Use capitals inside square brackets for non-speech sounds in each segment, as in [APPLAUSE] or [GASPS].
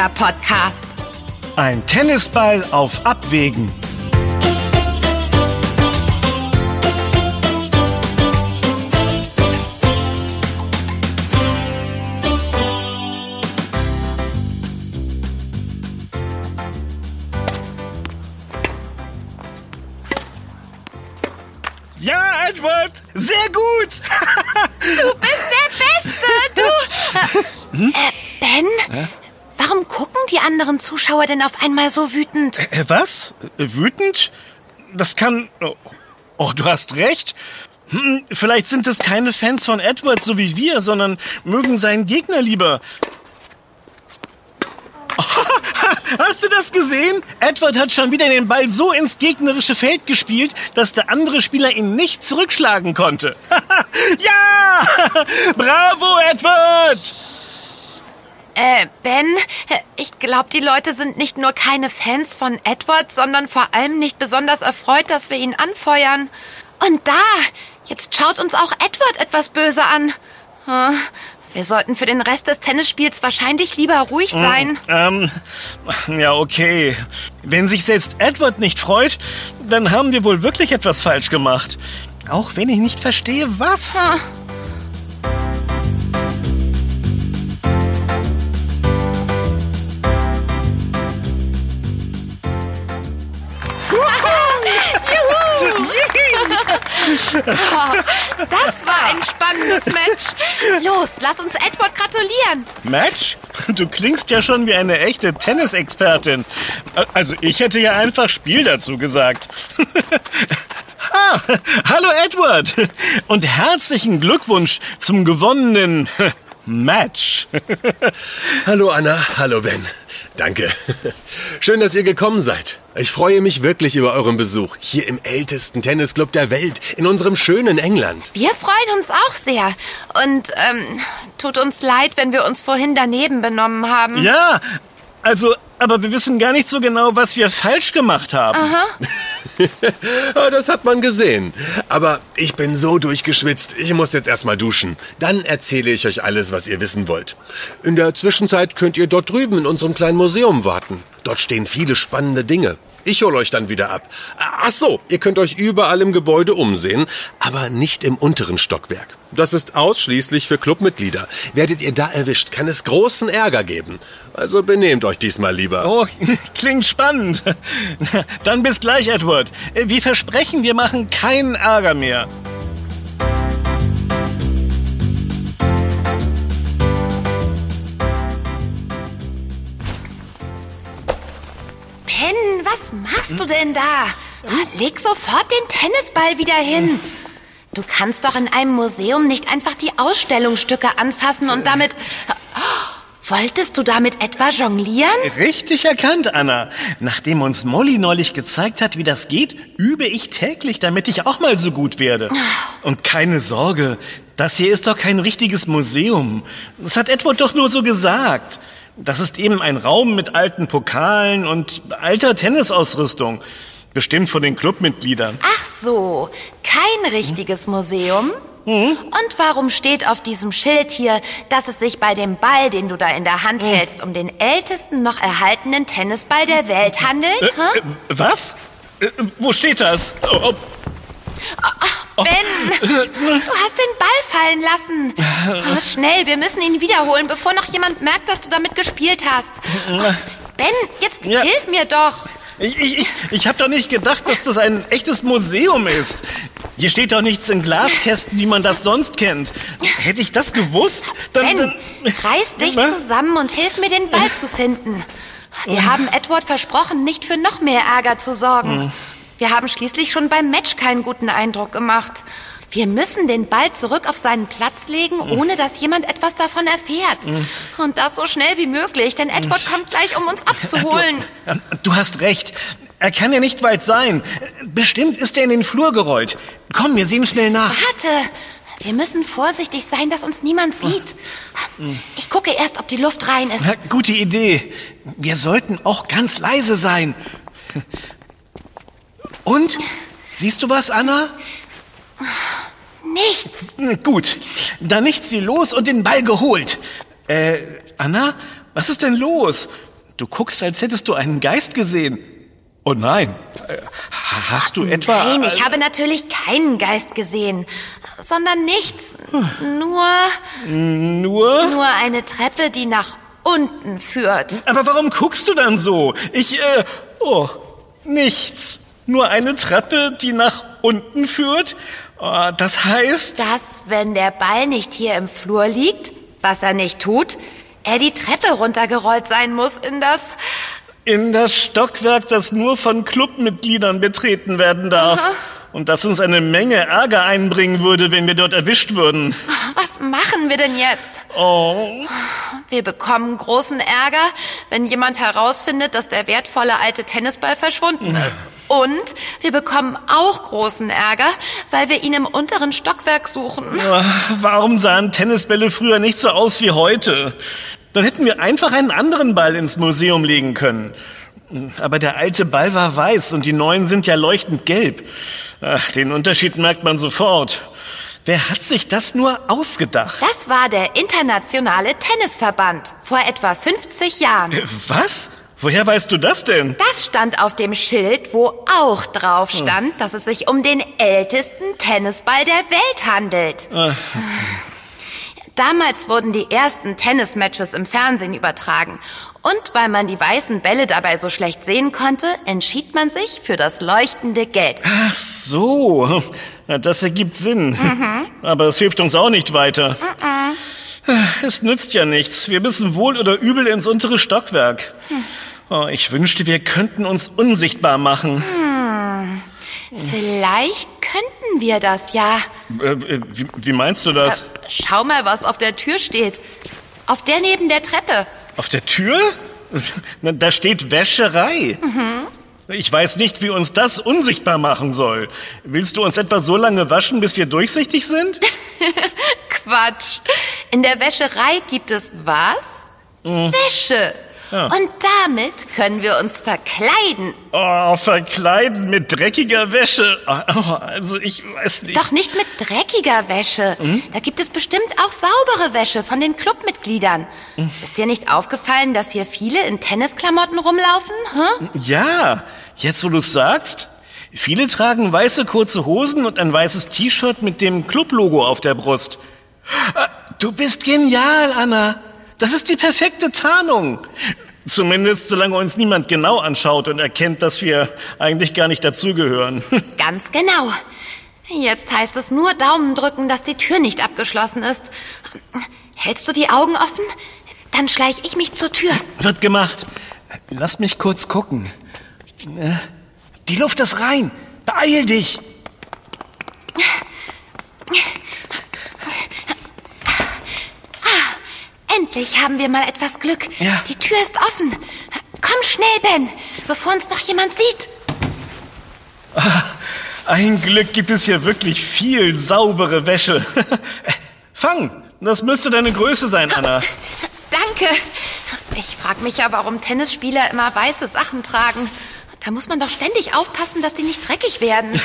Kinderpodcast. Ein Tennisball auf Abwägen. Ja, Edward, sehr gut. [LAUGHS] Du bist der Beste, du. Äh, gucken die anderen Zuschauer denn auf einmal so wütend? Äh, was? Äh, Wütend? Das kann. Oh, oh, du hast recht. Hm, vielleicht sind es keine Fans von Edward so wie wir, sondern mögen seinen Gegner lieber. [LAUGHS] Hast du das gesehen? Edward hat schon wieder den Ball so ins gegnerische Feld gespielt, dass der andere Spieler ihn nicht zurückschlagen konnte. [LAUGHS] ja! [LAUGHS] Bravo, Edward! Äh, Ben, ich glaube, die Leute sind nicht nur keine Fans von Edward, sondern vor allem nicht besonders erfreut, dass wir ihn anfeuern. Und da, jetzt schaut uns auch Edward etwas böse an. Hm, Wir sollten für den Rest des Tennisspiels wahrscheinlich lieber ruhig sein. Ähm, ja, okay. Wenn sich selbst Edward nicht freut, dann haben wir wohl wirklich etwas falsch gemacht. Auch wenn ich nicht verstehe, was. Hm. Oh, [LAUGHS] das war ein spannendes Match. Los, lass uns Edward gratulieren. Match? Du klingst ja schon wie eine echte Tennisexpertin. Also ich hätte ja einfach Spiel dazu gesagt. [LAUGHS] ah, hallo Edward und herzlichen Glückwunsch zum gewonnenen [LAUGHS] Match. Hallo Anna, hallo Ben. Danke. [LAUGHS] Schön, dass ihr gekommen seid. Ich freue mich wirklich über euren Besuch hier im ältesten Tennisclub der Welt, in unserem schönen England. Wir freuen uns auch sehr. Und ähm, tut uns leid, wenn wir uns vorhin daneben benommen haben. Ja, also, aber wir wissen gar nicht so genau, was wir falsch gemacht haben. Ah, [LAUGHS] [LAUGHS] das hat man gesehen. Aber ich bin so durchgeschwitzt, ich muss jetzt erstmal duschen. Dann erzähle ich euch alles, was ihr wissen wollt. In der Zwischenzeit könnt ihr dort drüben in unserem kleinen Museum warten. Dort stehen viele spannende Dinge. Ich hole euch dann wieder ab. Ach so, ihr könnt euch überall im Gebäude umsehen, aber nicht im unteren Stockwerk. Das ist ausschließlich für Clubmitglieder. Werdet ihr da erwischt, kann es großen Ärger geben. Also benehmt euch diesmal lieber. Oh, [LAUGHS] klingt spannend. [LAUGHS] Dann bis gleich, Edward. Wir versprechen, wir machen keinen Ärger mehr. Machst du denn da? Leg sofort den Tennisball wieder hin. Du kannst doch in einem Museum nicht einfach die Ausstellungsstücke anfassen und damit... [GASPS] Wolltest du damit etwa jonglieren? Richtig erkannt, Anna. Nachdem uns Molly neulich gezeigt hat, wie das geht, übe ich täglich, damit ich auch mal so gut werde. Und keine Sorge, das hier ist doch kein richtiges Museum. Das hat Edward doch nur so gesagt. Das ist eben ein Raum mit alten Pokalen und alter Tennisausrüstung. Bestimmt von den Clubmitgliedern. Ach so, kein richtiges Museum? Und warum steht auf diesem Schild hier, dass es sich bei dem Ball, den du da in der Hand hältst, um den ältesten noch erhaltenen Tennisball der Welt handelt? Hä? Äh, was? Äh, wo steht das? Oh, oh, Ben, du hast den Ball fallen lassen. Oh, schnell, wir müssen ihn wiederholen, bevor noch jemand merkt, dass du damit gespielt hast. Ben, jetzt Ja. hilf mir doch. ich ich, ich, ich habe doch nicht gedacht, dass das ein echtes Museum ist. Hier steht doch nichts in Glaskästen, wie man das sonst kennt. Hätte ich das gewusst, dann... Ben, dann reiß dich Was? zusammen und hilf mir, den Ball zu finden. Wir haben Edward versprochen, nicht für noch mehr Ärger zu sorgen. Wir haben schließlich schon beim Match keinen guten Eindruck gemacht. Wir müssen den Ball zurück auf seinen Platz legen, ohne dass jemand etwas davon erfährt. Und das so schnell wie möglich, denn Edward kommt gleich, um uns abzuholen. Ähm, Du hast recht. Er kann ja nicht weit sein. Bestimmt ist er in den Flur gerollt. Komm, wir sehen schnell nach. Warte! Wir müssen vorsichtig sein, dass uns niemand sieht. Ich gucke erst, ob die Luft rein ist. Na, gute Idee. Wir sollten auch ganz leise sein. Und? Siehst du was, Anna? Nichts. Hm, Gut, dann nichts wie los und den Ball geholt. Äh, Anna, was ist denn los? Du guckst, als hättest du einen Geist gesehen. Oh nein. Äh, Hast du etwa... Nein, ich habe natürlich keinen Geist gesehen, sondern nichts. Nur, Nur... nur eine Treppe, die nach unten führt. Aber warum guckst du dann so? Ich, äh... Oh, nichts. Nur eine Treppe, die nach unten führt? Oh, das heißt... Dass, wenn der Ball nicht hier im Flur liegt, was er nicht tut, er die Treppe runtergerollt sein muss in das... In das Stockwerk, das nur von Clubmitgliedern betreten werden darf. Aha. Und das uns eine Menge Ärger einbringen würde, wenn wir dort erwischt würden. Was machen wir denn jetzt? Oh. Wir bekommen großen Ärger, wenn jemand herausfindet, dass der wertvolle alte Tennisball verschwunden ist. Und wir bekommen auch großen Ärger, weil wir ihn im unteren Stockwerk suchen. Warum sahen Tennisbälle früher nicht so aus wie heute? Dann hätten wir einfach einen anderen Ball ins Museum legen können. Aber der alte Ball war weiß und die neuen sind ja leuchtend gelb. Ach, den Unterschied merkt man sofort. Wer hat sich das nur ausgedacht? Das war der Internationale Tennisverband vor etwa 50 Jahren. Äh, Was? Woher weißt du das denn? Das stand auf dem Schild, wo auch drauf stand, dass es sich um den ältesten Tennisball der Welt handelt. Damals wurden die ersten Tennismatches im Fernsehen übertragen. Und weil man die weißen Bälle dabei so schlecht sehen konnte, entschied man sich für das leuchtende Gelb. Ach so, das ergibt Sinn. Aber es hilft uns auch nicht weiter. Es nützt ja nichts. Wir müssen wohl oder übel ins untere Stockwerk. Oh, ich wünschte, wir könnten uns unsichtbar machen. Vielleicht könnten wir das ja. Äh, äh, wie, wie meinst du das? Schau mal, was auf der Tür steht. Auf der neben der Treppe. Auf der Tür? Da steht Wäscherei. Ich weiß nicht, wie uns das unsichtbar machen soll. Willst du uns etwa so lange waschen, bis wir durchsichtig sind? [LAUGHS] Quatsch. In der Wäscherei gibt es was? Wäsche. Ja. Und damit können wir uns verkleiden. Oh, verkleiden mit dreckiger Wäsche. Oh, also ich weiß nicht. Doch nicht mit dreckiger Wäsche. Da gibt es bestimmt auch saubere Wäsche von den Clubmitgliedern. Ist dir nicht aufgefallen, dass hier viele in Tennisklamotten rumlaufen? Hä? Ja, jetzt wo du es sagst. Viele tragen weiße kurze Hosen und ein weißes T-Shirt mit dem Clublogo auf der Brust. Ah, Du bist genial, Anna. Das ist die perfekte Tarnung. Zumindest solange uns niemand genau anschaut und erkennt, dass wir eigentlich gar nicht dazugehören. [LAUGHS] Ganz genau. Jetzt heißt es nur Daumen drücken, dass die Tür nicht abgeschlossen ist. Hältst du die Augen offen? Dann schleich ich mich zur Tür. Wird gemacht. Lass mich kurz gucken. Äh, Die Luft ist rein. Beeil dich. Endlich haben wir mal etwas Glück. Ja. Die Tür ist offen. Komm schnell, Ben, bevor uns noch jemand sieht. Ein Glück gibt es hier wirklich viel saubere Wäsche. [LAUGHS] Fang, das müsste deine Größe sein, Anna. Danke. Ich frage mich ja, warum Tennisspieler immer weiße Sachen tragen. Da muss man doch ständig aufpassen, dass die nicht dreckig werden.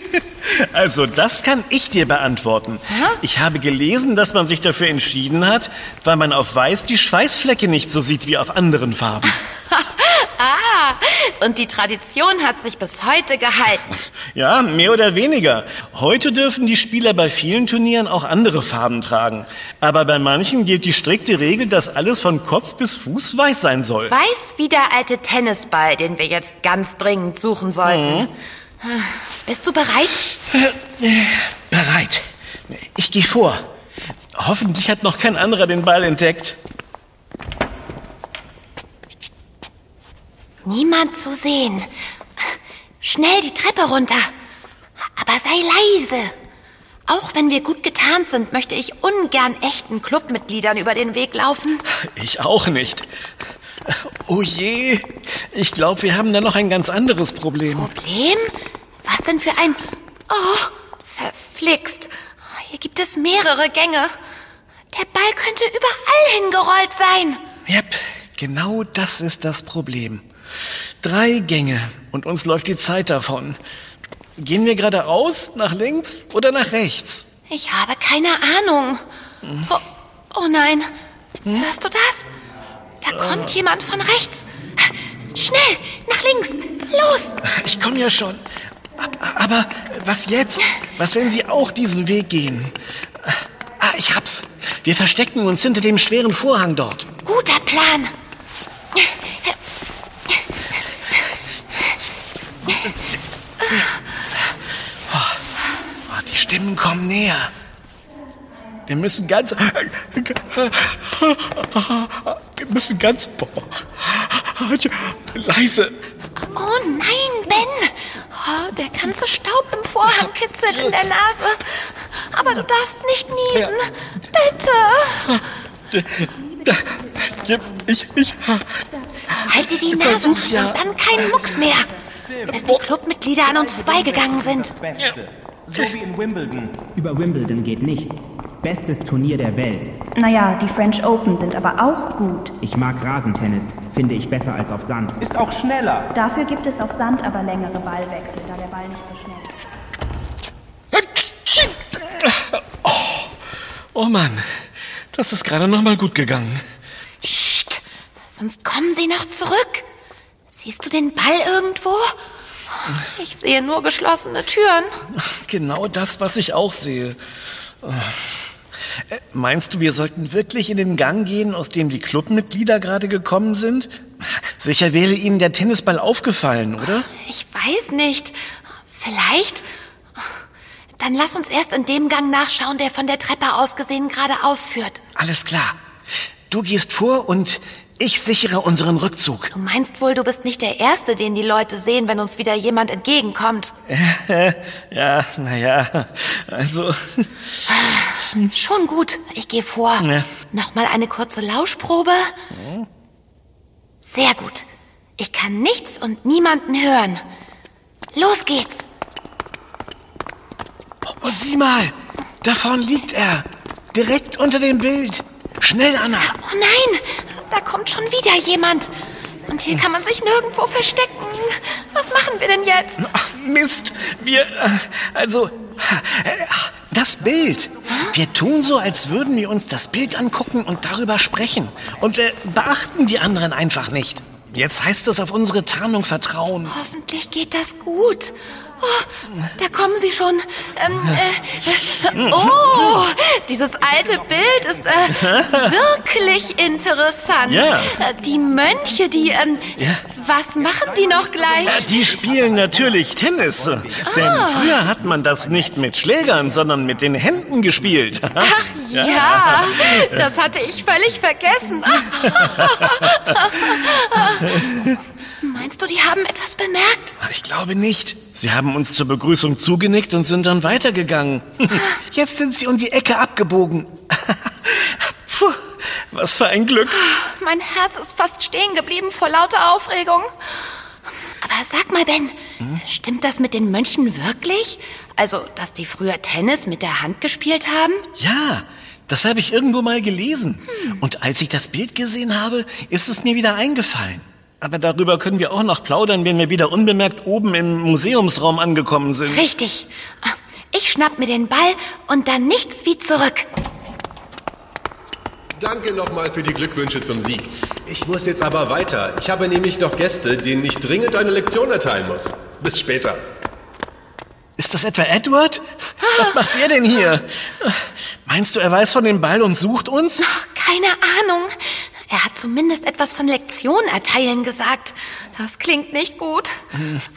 [LAUGHS] Also, das kann ich dir beantworten. Ich habe gelesen, dass man sich dafür entschieden hat, weil man auf Weiß die Schweißflecke nicht so sieht wie auf anderen Farben. [LAUGHS] ah, und die Tradition hat sich bis heute gehalten. [LAUGHS] Ja, mehr oder weniger. Heute dürfen die Spieler bei vielen Turnieren auch andere Farben tragen. Aber bei manchen gilt die strikte Regel, dass alles von Kopf bis Fuß weiß sein soll. Weiß wie der alte Tennisball, den wir jetzt ganz dringend suchen sollten. Bist du bereit? Bereit. Ich gehe vor. Hoffentlich hat noch kein anderer den Ball entdeckt. Niemand zu sehen. Schnell die Treppe runter. Aber sei leise. Auch wenn wir gut getarnt sind, möchte ich ungern echten Clubmitgliedern über den Weg laufen. Ich auch nicht. Oh je, ich glaube, wir haben da noch ein ganz anderes Problem. Problem? Was denn für ein... Oh, verflixt. Hier gibt es mehrere Gänge. Der Ball könnte überall hingerollt sein. Yep, genau das ist das Problem. Drei Gänge und uns läuft die Zeit davon. Gehen wir geradeaus, nach links oder nach rechts? Ich habe keine Ahnung. Oh, oh nein. Hörst du das? Da kommt jemand von rechts. Schnell, nach links. Los. Ich komme ja schon. Aber was jetzt? Was, wenn Sie auch diesen Weg gehen? Ah, ich hab's. Wir verstecken uns hinter dem schweren Vorhang dort. Guter Plan. Oh, die Stimmen kommen näher. Wir müssen ganz... Wir müssen ganz... Leise. Oh nein, Ben. Oh, der ganze Staub im Vorhang kitzelt in der Nase. Aber du darfst nicht niesen. Bitte. Ich, ich, Halte die Nase und dann kein Mucks mehr. Bis die Clubmitglieder an uns vorbeigegangen sind. So wie in Wimbledon. Über Wimbledon geht nichts. Bestes Turnier der Welt. Naja, die French Open sind aber auch gut. Ich mag Rasentennis. Finde ich besser als auf Sand. Ist auch schneller. Dafür gibt es auf Sand aber längere Ballwechsel, da der Ball nicht so schnell ist. Oh Mann, das ist gerade noch mal gut gegangen. Psst, sonst kommen sie noch zurück. Siehst du den Ball irgendwo? Ich sehe nur geschlossene Türen. Genau das, was ich auch sehe. Äh, Meinst du, wir sollten wirklich in den Gang gehen, aus dem die Clubmitglieder gerade gekommen sind? Sicher wäre ihnen der Tennisball aufgefallen, oder? Ich weiß nicht. Vielleicht. Dann lass uns erst in dem Gang nachschauen, der von der Treppe aus gesehen gerade ausführt. Alles klar. Du gehst vor und ich sichere unseren Rückzug. Du meinst wohl, du bist nicht der Erste, den die Leute sehen, wenn uns wieder jemand entgegenkommt. [LAUGHS] Ja, naja, also. [SIGHS] Schon gut, ich gehe vor. Ja. Nochmal eine kurze Lauschprobe. Sehr gut. Ich kann nichts und niemanden hören. Los geht's. Oh, sieh mal, da vorne liegt er. Direkt unter dem Bild. Schnell, Anna. Oh nein, da kommt schon wieder jemand. Und hier kann man sich nirgendwo verstecken. Was machen wir denn jetzt? Ach, Mist, wir, äh, also, äh, das Bild. Wir tun so, als würden wir uns das Bild angucken und darüber sprechen. Und äh, beachten die anderen einfach nicht. Jetzt heißt es auf unsere Tarnung vertrauen. Hoffentlich geht das gut. Oh, da kommen sie schon. Ähm, äh, oh, dieses alte Bild ist äh, [LAUGHS] wirklich interessant. Ja. Äh, Die Mönche, die, ähm, Ja. was machen die noch gleich? Ja, die spielen natürlich Tennis. Denn früher hat man das nicht mit Schlägern, sondern mit den Händen gespielt. Ach ja, [LAUGHS] das hatte ich völlig vergessen. [LAUGHS] Meinst du, die haben etwas bemerkt? Ich glaube nicht. Sie haben uns zur Begrüßung zugenickt und sind dann weitergegangen. Jetzt sind sie um die Ecke abgebogen. [LAUGHS] Puh, was für ein Glück. Mein Herz ist fast stehen geblieben vor lauter Aufregung. Aber sag mal, Ben, stimmt das mit den Mönchen wirklich? Also, dass die früher Tennis mit der Hand gespielt haben? Ja, das habe ich irgendwo mal gelesen. Und als ich das Bild gesehen habe, ist es mir wieder eingefallen. Aber darüber können wir auch noch plaudern, wenn wir wieder unbemerkt oben im Museumsraum angekommen sind. Richtig. Ich schnapp mir den Ball und dann nichts wie zurück. Danke nochmal für die Glückwünsche zum Sieg. Ich muss jetzt aber weiter. Ich habe nämlich noch Gäste, denen ich dringend eine Lektion erteilen muss. Bis später. Ist das etwa Edward? Was macht er denn hier? Meinst du, er weiß von dem Ball und sucht uns? Keine Ahnung. Er hat zumindest etwas von Lektion erteilen gesagt. Das klingt nicht gut.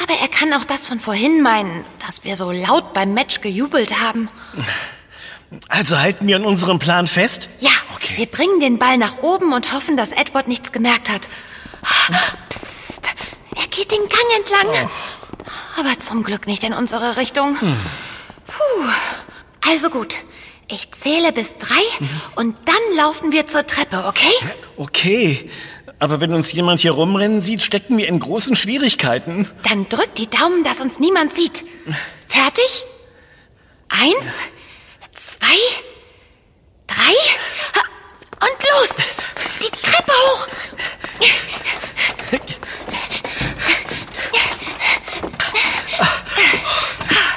Aber er kann auch das von vorhin meinen, dass wir so laut beim Match gejubelt haben. Also halten wir an unserem Plan fest? Ja, Okay. wir bringen den Ball nach oben und hoffen, dass Edward nichts gemerkt hat. Psst, er geht den Gang entlang. Aber zum Glück nicht in unsere Richtung. Puh. Also gut, ich zähle bis drei und dann laufen wir zur Treppe, okay? Okay. Aber wenn uns jemand hier rumrennen sieht, stecken wir in großen Schwierigkeiten. Dann drück die Daumen, dass uns niemand sieht. Fertig? Eins, zwei, drei und los! Die Treppe hoch!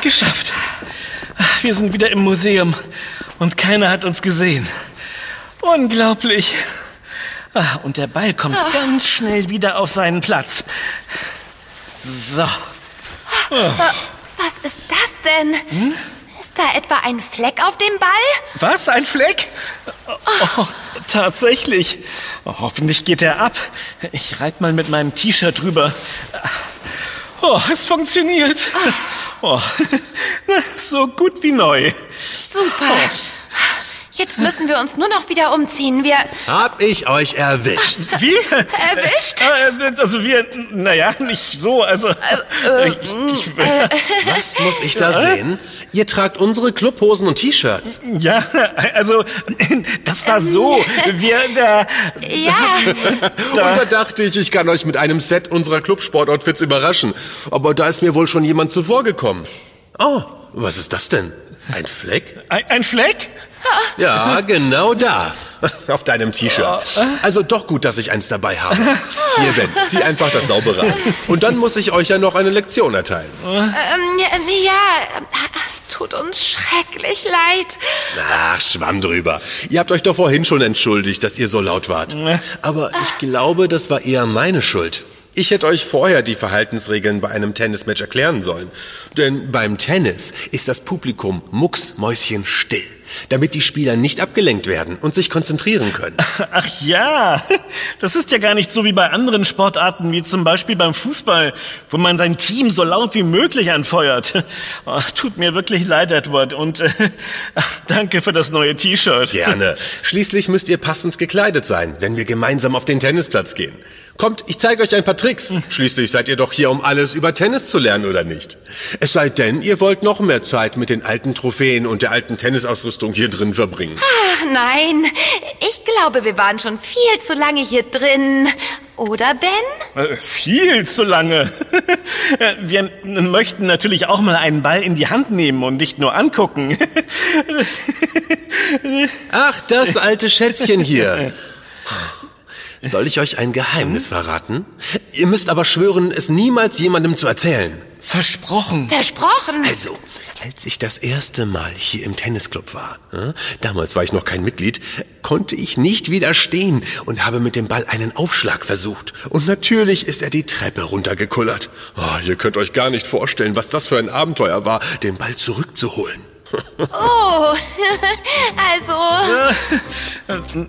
Geschafft. Wir sind wieder im Museum und keiner hat uns gesehen. Unglaublich. Ah, Und der Ball kommt ganz schnell wieder auf seinen Platz. So. Was ist das denn? Ist da etwa ein Fleck auf dem Ball? Was? Ein Fleck? Oh, tatsächlich. Oh, hoffentlich geht er ab. Ich reib mal mit meinem T-Shirt drüber. Oh, es funktioniert. Oh, [LAUGHS] so gut wie neu. Super. Jetzt müssen wir uns nur noch wieder umziehen. Wir Hab ich euch erwischt. Wie? erwischt? Äh, Also wir, naja, nicht so, also... Äh, ich, ich, Was muss ich da sehen? Ihr tragt unsere Clubhosen und T-Shirts. ja, also das war so. Wir, da, Ja, Und da dachte ich, ich kann euch mit einem Set unserer Clubsportoutfits überraschen. Aber da ist mir wohl schon jemand zuvor gekommen. Oh, was ist das denn? Ein Fleck? ein, ein Fleck? Ja, genau da. [LAUGHS] Auf deinem T-Shirt. Also doch gut, dass ich eins dabei habe. Hier, Ben, zieh einfach das saubere an. Und dann muss ich euch ja noch eine Lektion erteilen. ähm, ja, ja, es tut uns schrecklich leid. Ach, schwamm drüber. Ihr habt euch doch vorhin schon entschuldigt, dass ihr so laut wart. Aber ich glaube, das war eher meine Schuld. Ich hätte euch vorher die Verhaltensregeln bei einem Tennismatch erklären sollen. Denn beim Tennis ist das Publikum mucksmäuschenstill, damit die Spieler nicht abgelenkt werden und sich konzentrieren können. [LAUGHS] Ach ja, [LAUGHS] das ist ja gar nicht so wie bei anderen Sportarten, wie zum Beispiel beim Fußball, wo man sein Team so laut wie möglich anfeuert. Ach, [LAUGHS] tut mir wirklich leid, Edward, und äh, danke für das neue T-Shirt. Gerne. Schließlich müsst ihr passend gekleidet sein, wenn wir gemeinsam auf den Tennisplatz gehen. Kommt, ich zeige euch ein paar Tricks. Schließlich seid ihr doch hier, um alles über Tennis zu lernen, oder nicht? Es sei denn, ihr wollt noch mehr Zeit mit den alten Trophäen und der alten Tennisausrüstung hier drin verbringen. Ach nein, ich glaube, wir waren schon viel zu lange hier drin. Oder, Ben? Äh, Viel zu lange. [LAUGHS] Wir möchten natürlich auch mal einen Ball in die Hand nehmen und nicht nur angucken. [LAUGHS] Ach, das alte Schätzchen hier. [LAUGHS] Soll ich euch ein Geheimnis verraten? Ihr müsst aber schwören, es niemals jemandem zu erzählen. Versprochen. Versprochen. Also, als ich das erste Mal hier im Tennisclub war, äh, damals war ich noch kein Mitglied, konnte ich nicht widerstehen und habe mit dem Ball einen Aufschlag versucht. Und natürlich ist er die Treppe runtergekullert. Oh, ihr könnt euch gar nicht vorstellen, was das für ein Abenteuer war, den Ball zurückzuholen. Oh, [LAUGHS] also,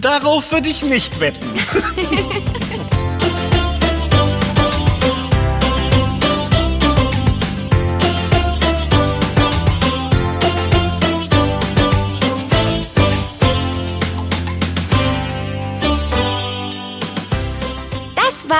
Darauf würde ich nicht wetten. [LAUGHS]